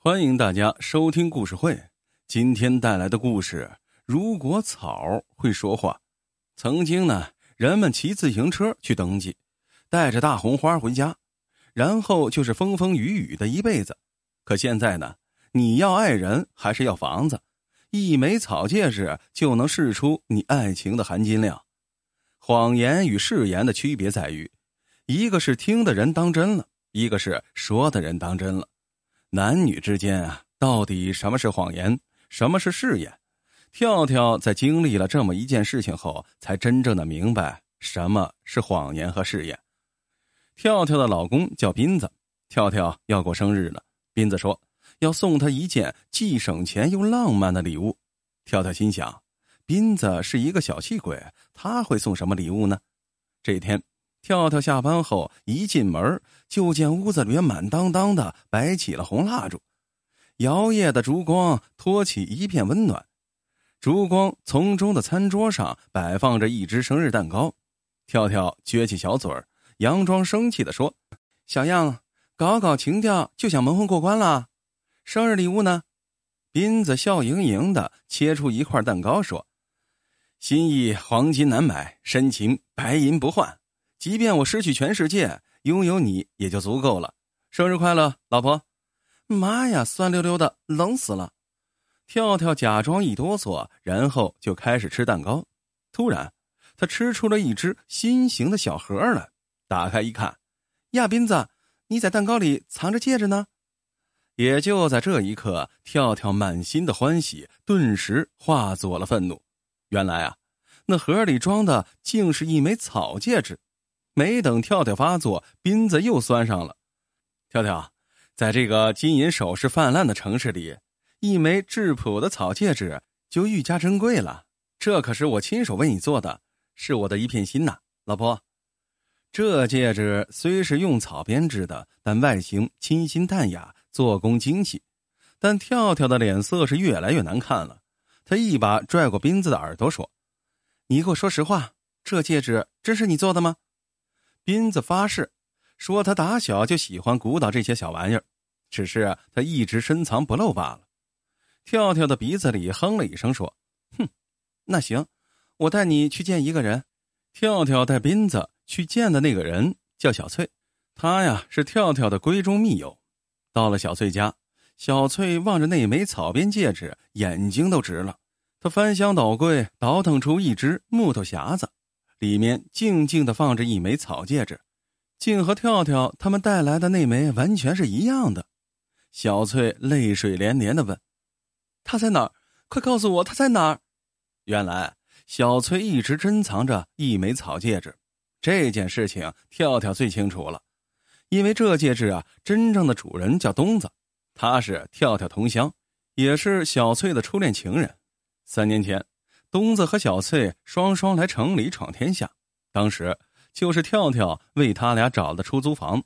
欢迎大家收听故事会。今天带来的故事：如果草会说话。曾经呢，人们骑自行车去登记，带着大红花回家，然后就是风风雨雨的一辈子。可现在呢，你要爱人还是要房子？一枚草戒指就能试出你爱情的含金量。谎言与誓言的区别在于，一个是听的人当真了，一个是说的人当真了。男女之间啊，到底什么是谎言，什么是誓言？跳跳在经历了这么一件事情后，才真正的明白什么是谎言和誓言。跳跳的老公叫斌子，跳跳要过生日了，斌子说要送他一件既省钱又浪漫的礼物。跳跳心想，斌子是一个小气鬼，他会送什么礼物呢？这一天。跳跳下班后一进门，就见屋子里面满当当的摆起了红蜡烛，摇曳的烛光托起一片温暖。烛光丛中的餐桌上摆放着一只生日蛋糕。跳跳撅起小嘴儿，佯装生气的说：“小样，搞搞情调就想蒙混过关了？生日礼物呢？”斌子笑盈盈的切出一块蛋糕说：“心意黄金难买，深情白银不换。”即便我失去全世界，拥有你也就足够了。生日快乐，老婆！妈呀，酸溜溜的，冷死了！跳跳假装一哆嗦，然后就开始吃蛋糕。突然，他吃出了一只心形的小盒来，打开一看，亚斌子，你在蛋糕里藏着戒指呢！也就在这一刻，跳跳满心的欢喜顿时化作了愤怒。原来啊，那盒里装的竟是一枚草戒指。没等跳跳发作，斌子又酸上了。跳跳，在这个金银首饰泛滥的城市里，一枚质朴的草戒指就愈加珍贵了。这可是我亲手为你做的，是我的一片心呐，老婆。这戒指虽是用草编织的，但外形清新淡雅，做工精细。但跳跳的脸色是越来越难看了。他一把拽过斌子的耳朵，说：“你给我说实话，这戒指真是你做的吗？”斌子发誓，说他打小就喜欢鼓捣这些小玩意儿，只是他一直深藏不露罢了。跳跳的鼻子里哼了一声，说：“哼，那行，我带你去见一个人。”跳跳带斌子去见的那个人叫小翠，他呀是跳跳的闺中密友。到了小翠家，小翠望着那枚草编戒指，眼睛都直了。他翻箱倒柜，倒腾出一只木头匣子。里面静静的放着一枚草戒指，竟和跳跳他们带来的那枚完全是一样的。小翠泪水连连的问：“他在哪儿？快告诉我他在哪儿！”原来小翠一直珍藏着一枚草戒指，这件事情跳跳最清楚了，因为这戒指啊，真正的主人叫东子，他是跳跳同乡，也是小翠的初恋情人。三年前。东子和小翠双双来城里闯天下，当时就是跳跳为他俩找的出租房。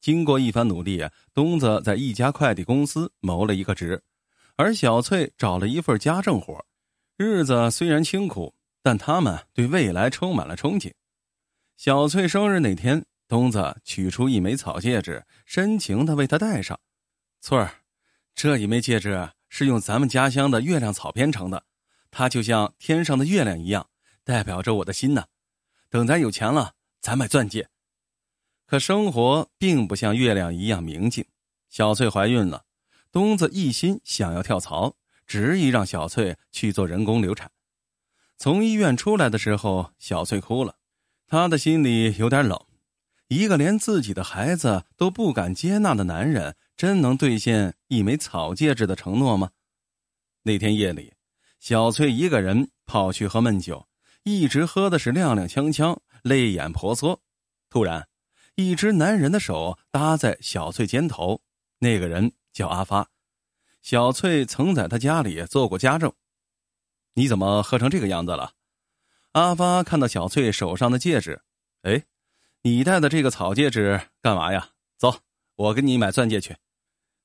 经过一番努力，东子在一家快递公司谋了一个职，而小翠找了一份家政活。日子虽然清苦，但他们对未来充满了憧憬。小翠生日那天，东子取出一枚草戒指，深情的为她戴上。翠儿，这一枚戒指是用咱们家乡的月亮草编成的。它就像天上的月亮一样，代表着我的心呢。等咱有钱了，咱买钻戒。可生活并不像月亮一样明净。小翠怀孕了，东子一心想要跳槽，执意让小翠去做人工流产。从医院出来的时候，小翠哭了，她的心里有点冷。一个连自己的孩子都不敢接纳的男人，真能兑现一枚草戒指的承诺吗？那天夜里。小翠一个人跑去喝闷酒，一直喝的是踉踉跄跄，泪眼婆娑。突然，一只男人的手搭在小翠肩头，那个人叫阿发。小翠曾在他家里做过家政。你怎么喝成这个样子了？阿发看到小翠手上的戒指，哎，你戴的这个草戒指干嘛呀？走，我给你买钻戒去。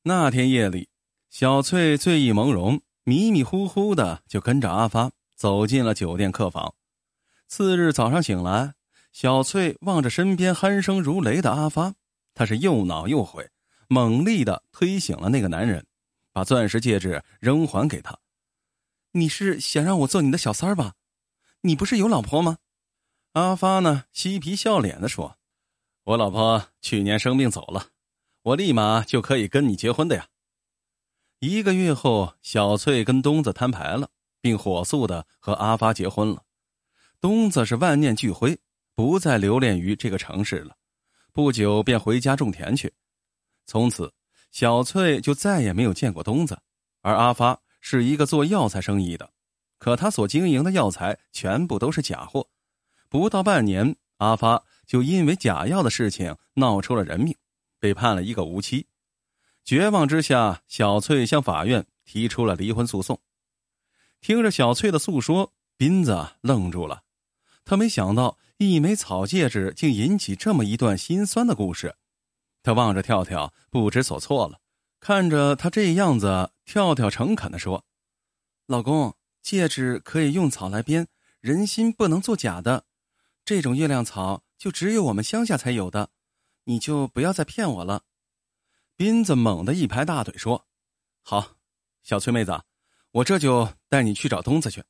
那天夜里，小翠醉意朦胧。迷迷糊糊的就跟着阿发走进了酒店客房。次日早上醒来，小翠望着身边鼾声如雷的阿发，她是又恼又悔，猛力的推醒了那个男人，把钻石戒指扔还给他。你是想让我做你的小三儿吧？你不是有老婆吗？阿发呢，嬉皮笑脸的说：“我老婆去年生病走了，我立马就可以跟你结婚的呀。”一个月后，小翠跟东子摊牌了，并火速的和阿发结婚了。东子是万念俱灰，不再留恋于这个城市了，不久便回家种田去。从此，小翠就再也没有见过东子。而阿发是一个做药材生意的，可他所经营的药材全部都是假货。不到半年，阿发就因为假药的事情闹出了人命，被判了一个无期。绝望之下，小翠向法院提出了离婚诉讼。听着小翠的诉说，斌子愣住了。他没想到一枚草戒指竟引起这么一段心酸的故事。他望着跳跳，不知所措了。看着他这样子，跳跳诚恳的说：“老公，戒指可以用草来编，人心不能做假的。这种月亮草就只有我们乡下才有的，你就不要再骗我了。”斌子猛地一拍大腿说：“好，小崔妹子，我这就带你去找东子去。”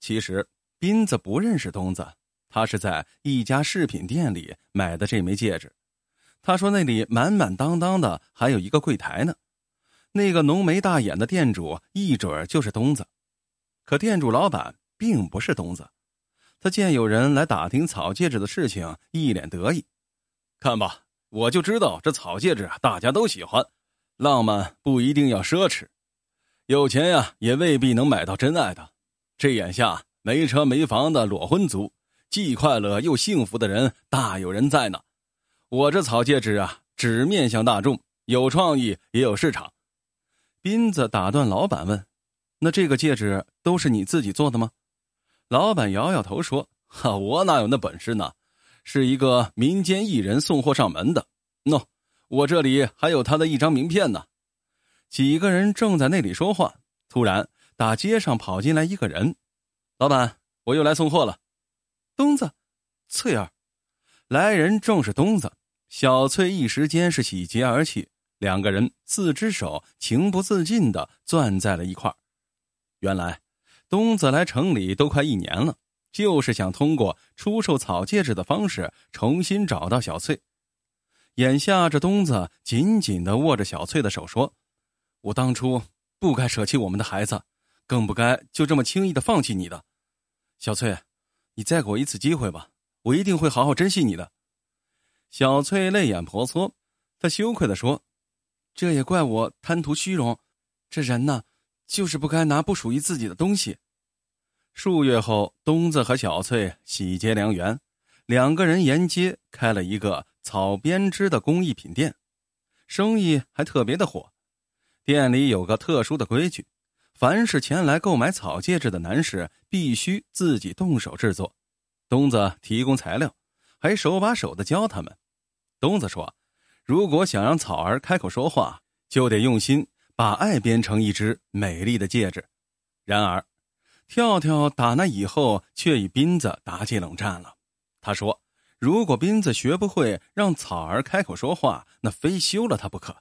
其实斌子不认识东子，他是在一家饰品店里买的这枚戒指。他说那里满满当当的，还有一个柜台呢。那个浓眉大眼的店主一准就是东子，可店主老板并不是东子。他见有人来打听草戒指的事情，一脸得意：“看吧。”我就知道这草戒指啊大家都喜欢，浪漫不一定要奢侈，有钱呀也未必能买到真爱的。这眼下没车没房的裸婚族，既快乐又幸福的人大有人在呢。我这草戒指啊，只面向大众，有创意也有市场。斌子打断老板问：“那这个戒指都是你自己做的吗？”老板摇摇头说：“哈，我哪有那本事呢？”是一个民间艺人送货上门的，喏，我这里还有他的一张名片呢。几个人正在那里说话，突然打街上跑进来一个人：“老板，我又来送货了。”东子，翠儿，来人正是东子。小翠一时间是喜极而泣，两个人四只手情不自禁的攥在了一块原来，东子来城里都快一年了。就是想通过出售草戒指的方式重新找到小翠。眼下这东子紧紧的握着小翠的手说：“我当初不该舍弃我们的孩子，更不该就这么轻易的放弃你的。小翠，你再给我一次机会吧，我一定会好好珍惜你的。”小翠泪眼婆娑，她羞愧的说：“这也怪我贪图虚荣，这人呢，就是不该拿不属于自己的东西。”数月后，东子和小翠喜结良缘，两个人沿街开了一个草编织的工艺品店，生意还特别的火。店里有个特殊的规矩，凡是前来购买草戒指的男士，必须自己动手制作。东子提供材料，还手把手的教他们。东子说：“如果想让草儿开口说话，就得用心把爱编成一只美丽的戒指。”然而。跳跳打那以后，却与斌子打起冷战了。他说：“如果斌子学不会让草儿开口说话，那非休了他不可。”